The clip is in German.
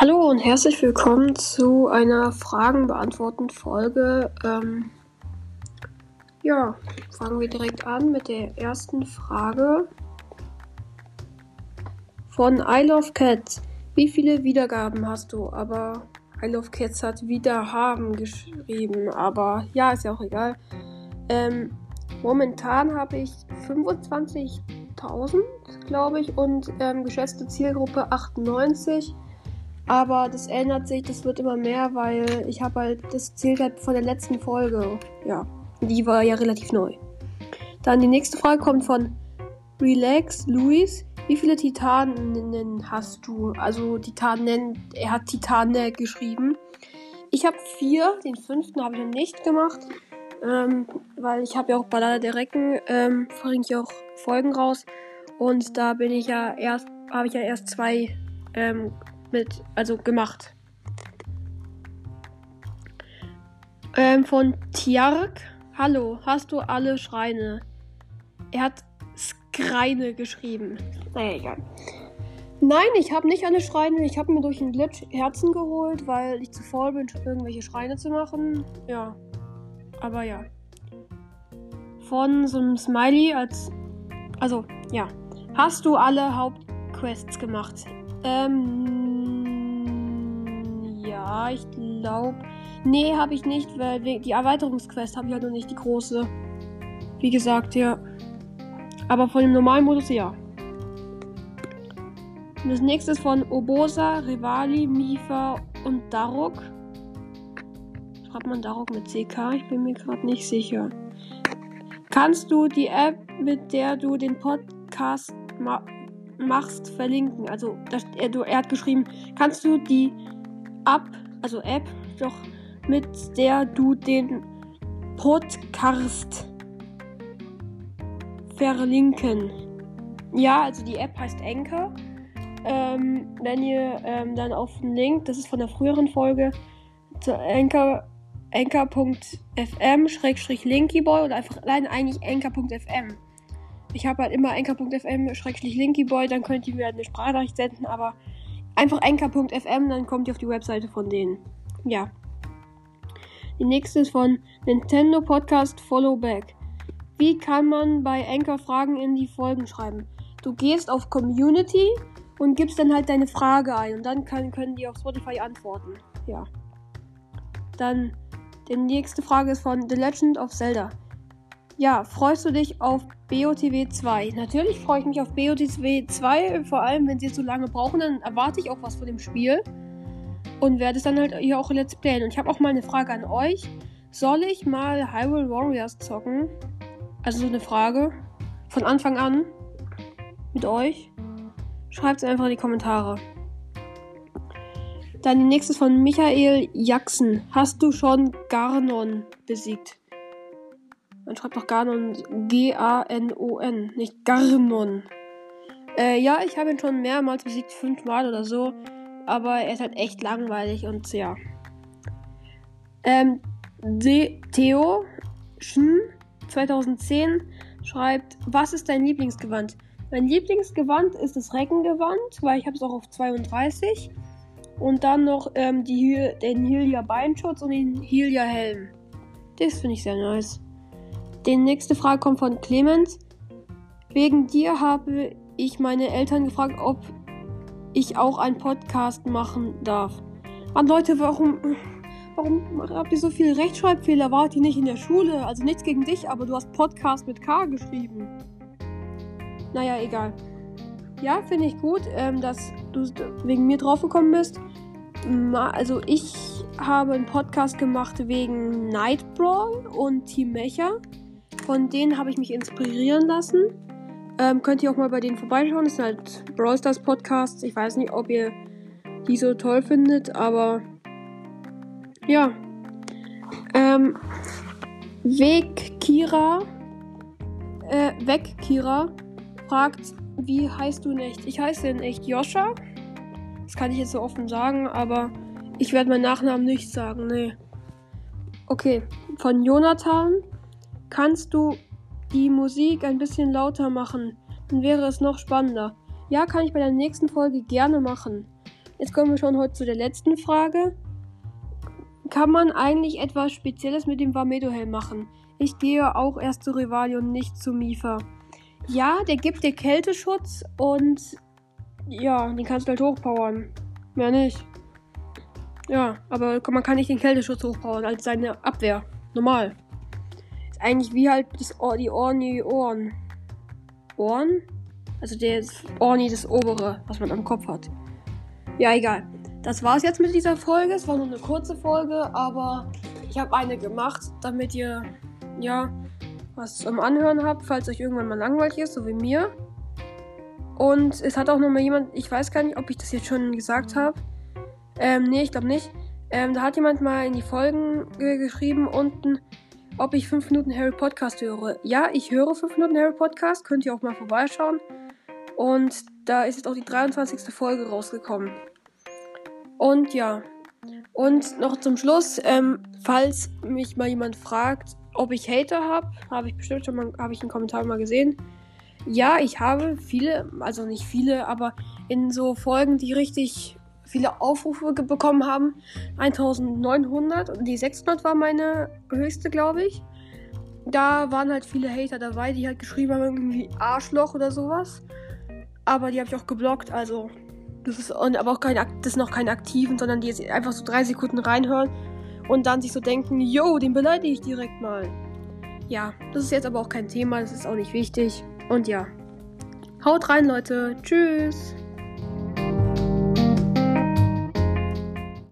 Hallo und herzlich willkommen zu einer Fragen beantworten Folge. Ähm, ja, fangen wir direkt an mit der ersten Frage von I Love Cats. Wie viele Wiedergaben hast du? Aber I Love Cats hat wieder haben geschrieben, aber ja, ist ja auch egal. Ähm, momentan habe ich 25.000, glaube ich, und ähm, geschätzte Zielgruppe 98. Aber das ändert sich, das wird immer mehr, weil ich habe halt, das zählt halt von der letzten Folge. Ja, die war ja relativ neu. Dann die nächste Frage kommt von Relax Luis. Wie viele Titanen hast du? Also Titanen, er hat Titane geschrieben. Ich habe vier, den fünften habe ich noch nicht gemacht. Ähm, weil ich habe ja auch Ballade der Recken, ähm, bringe ich auch Folgen raus. Und da bin ich ja erst, habe ich ja erst zwei ähm, mit, also gemacht. Ähm, von Tiark. Hallo, hast du alle Schreine? Er hat Skreine geschrieben. Naja, egal. Nein, ich habe nicht alle Schreine. Ich habe mir durch einen Glitch Herzen geholt, weil ich zu faul bin, irgendwelche Schreine zu machen. Ja. Aber ja. Von so einem Smiley als. Also, ja. Hast du alle Hauptquests gemacht? Ähm, ja, ich glaube. Nee, habe ich nicht, weil die Erweiterungsquest habe ich halt noch nicht, die große. Wie gesagt, ja. Aber von dem normalen Modus ja. Das nächste ist von Obosa, Rivali, Mifa und Daruk. Schreibt man Daruk mit CK? Ich bin mir gerade nicht sicher. Kannst du die App, mit der du den Podcast ma machst, verlinken? Also, das, er, er hat geschrieben, kannst du die App, also App, doch mit der du den Podcast verlinken. Ja, also die App heißt Anchor. Ähm, wenn ihr ähm, dann auf den Link, das ist von der früheren Folge, zu Anchor, anchor.fm schrägstrich Linkyboy oder einfach allein eigentlich anchor.fm. Ich habe halt immer anchor.fm schrägstrich Linkyboy, dann könnt ihr mir eine Sprachnachricht senden, aber Einfach anchor.fm, dann kommt ihr auf die Webseite von denen. Ja. Die nächste ist von Nintendo Podcast Follow Back. Wie kann man bei Anchor Fragen in die Folgen schreiben? Du gehst auf Community und gibst dann halt deine Frage ein und dann kann, können die auf Spotify antworten. Ja. Dann die nächste Frage ist von The Legend of Zelda. Ja, freust du dich auf BOTW 2? Natürlich freue ich mich auf BOTW 2, vor allem wenn sie so lange brauchen, dann erwarte ich auch was von dem Spiel und werde es dann halt hier auch Let's Playen. Und ich habe auch mal eine Frage an euch. Soll ich mal Hyrule Warriors zocken? Also so eine Frage. Von Anfang an. Mit euch. Schreibt es einfach in die Kommentare. Dann die nächste von Michael Jackson. Hast du schon Garnon besiegt? Man schreibt doch Ganon G-A-N-O-N, nicht Garnon. Äh, ja, ich habe ihn schon mehrmals besiegt, fünfmal oder so. Aber er ist halt echt langweilig und ja. Ähm, De Theo Schen 2010 schreibt, was ist dein Lieblingsgewand? Mein Lieblingsgewand ist das Reckengewand, weil ich habe es auch auf 32. Und dann noch ähm, die, den Hylia Beinschutz und den Hylia Helm. Das finde ich sehr nice. Die nächste Frage kommt von Clemens. Wegen dir habe ich meine Eltern gefragt, ob ich auch einen Podcast machen darf. Mann, Leute, warum, warum habt ihr so viele Rechtschreibfehler? Wart ihr nicht in der Schule? Also nichts gegen dich, aber du hast Podcast mit K geschrieben. Naja, egal. Ja, finde ich gut, ähm, dass du wegen mir draufgekommen bist. Also ich habe einen Podcast gemacht wegen Nightbrawl und Team Mecha. Von denen habe ich mich inspirieren lassen. Ähm, könnt ihr auch mal bei denen vorbeischauen. Das sind halt Brawl Stars Podcasts. Ich weiß nicht, ob ihr die so toll findet, aber ja. Ähm, Weg Kira, äh, Weg Kira fragt, wie heißt du in echt? Ich heiße in echt Joscha. Das kann ich jetzt so offen sagen, aber ich werde meinen Nachnamen nicht sagen, nee. Okay, von Jonathan. Kannst du die Musik ein bisschen lauter machen? Dann wäre es noch spannender. Ja, kann ich bei der nächsten Folge gerne machen. jetzt kommen wir schon heute zu der letzten Frage. Kann man eigentlich etwas Spezielles mit dem Vamedo-Helm machen? Ich gehe auch erst zu Rivali und nicht zu Mifa. Ja, der gibt dir Kälteschutz und ja, den kannst du halt hochpowern. Mehr nicht. Ja, aber man kann nicht den Kälteschutz hochpowern als seine Abwehr. Normal. Eigentlich wie halt das Ohr, die Ohren, die Ohren. Ohren? Also der Orni, das obere, was man am Kopf hat. Ja, egal. Das war's jetzt mit dieser Folge. Es war nur eine kurze Folge, aber ich habe eine gemacht, damit ihr ja was zum Anhören habt, falls euch irgendwann mal langweilig ist, so wie mir. Und es hat auch noch mal jemand, ich weiß gar nicht, ob ich das jetzt schon gesagt habe. Ähm, nee, ich glaube nicht. Ähm, da hat jemand mal in die Folgen äh, geschrieben unten, ob ich 5 Minuten Harry Podcast höre. Ja, ich höre 5 Minuten Harry Podcast, könnt ihr auch mal vorbeischauen. Und da ist jetzt auch die 23. Folge rausgekommen. Und ja. Und noch zum Schluss, ähm, falls mich mal jemand fragt, ob ich Hater habe, habe ich bestimmt schon mal, habe ich einen Kommentar mal gesehen. Ja, ich habe viele, also nicht viele, aber in so Folgen, die richtig viele Aufrufe bekommen haben, 1900 und die 600 war meine höchste, glaube ich. Da waren halt viele Hater dabei, die halt geschrieben haben, irgendwie Arschloch oder sowas. Aber die habe ich auch geblockt, also das ist aber auch kein, das ist noch keine aktiven, sondern die jetzt einfach so drei Sekunden reinhören und dann sich so denken, yo, den beleidige ich direkt mal. Ja, das ist jetzt aber auch kein Thema, das ist auch nicht wichtig. Und ja, haut rein, Leute. Tschüss.